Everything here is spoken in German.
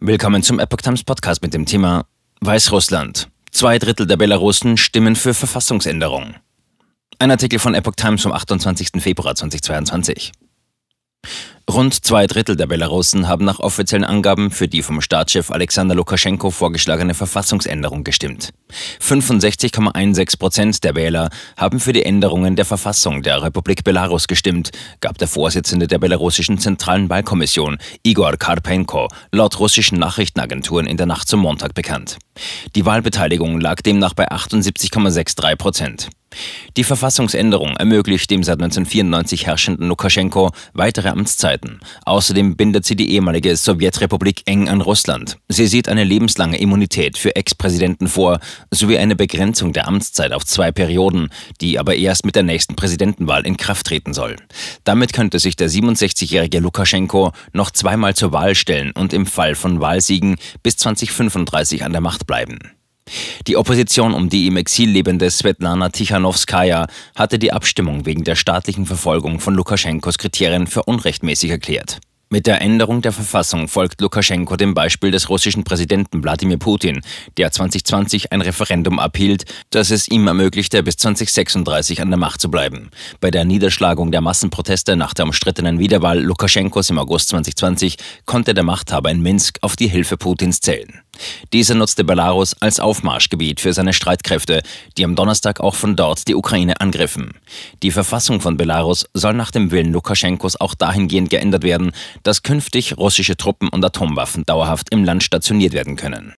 Willkommen zum Epoch Times Podcast mit dem Thema Weißrussland. Zwei Drittel der Belarusen stimmen für Verfassungsänderung. Ein Artikel von Epoch Times vom 28. Februar 2022. Rund zwei Drittel der Belarusen haben nach offiziellen Angaben für die vom Staatschef Alexander Lukaschenko vorgeschlagene Verfassungsänderung gestimmt. 65,16 Prozent der Wähler haben für die Änderungen der Verfassung der Republik Belarus gestimmt, gab der Vorsitzende der belarussischen Zentralen Wahlkommission, Igor Karpenko, laut russischen Nachrichtenagenturen in der Nacht zum Montag bekannt. Die Wahlbeteiligung lag demnach bei 78,63 Prozent. Die Verfassungsänderung ermöglicht dem seit 1994 herrschenden Lukaschenko weitere Amtszeiten. Außerdem bindet sie die ehemalige Sowjetrepublik eng an Russland. Sie sieht eine lebenslange Immunität für Ex-Präsidenten vor, sowie eine Begrenzung der Amtszeit auf zwei Perioden, die aber erst mit der nächsten Präsidentenwahl in Kraft treten soll. Damit könnte sich der 67-jährige Lukaschenko noch zweimal zur Wahl stellen und im Fall von Wahlsiegen bis 2035 an der Macht bleiben. Die Opposition um die im Exil lebende Svetlana Tichanowskaja hatte die Abstimmung wegen der staatlichen Verfolgung von Lukaschenkos Kriterien für unrechtmäßig erklärt. Mit der Änderung der Verfassung folgt Lukaschenko dem Beispiel des russischen Präsidenten Wladimir Putin, der 2020 ein Referendum abhielt, das es ihm ermöglichte, bis 2036 an der Macht zu bleiben. Bei der Niederschlagung der Massenproteste nach der umstrittenen Wiederwahl Lukaschenkos im August 2020 konnte der Machthaber in Minsk auf die Hilfe Putins zählen. Dieser nutzte Belarus als Aufmarschgebiet für seine Streitkräfte, die am Donnerstag auch von dort die Ukraine angriffen. Die Verfassung von Belarus soll nach dem Willen Lukaschenkos auch dahingehend geändert werden, dass künftig russische Truppen und Atomwaffen dauerhaft im Land stationiert werden können.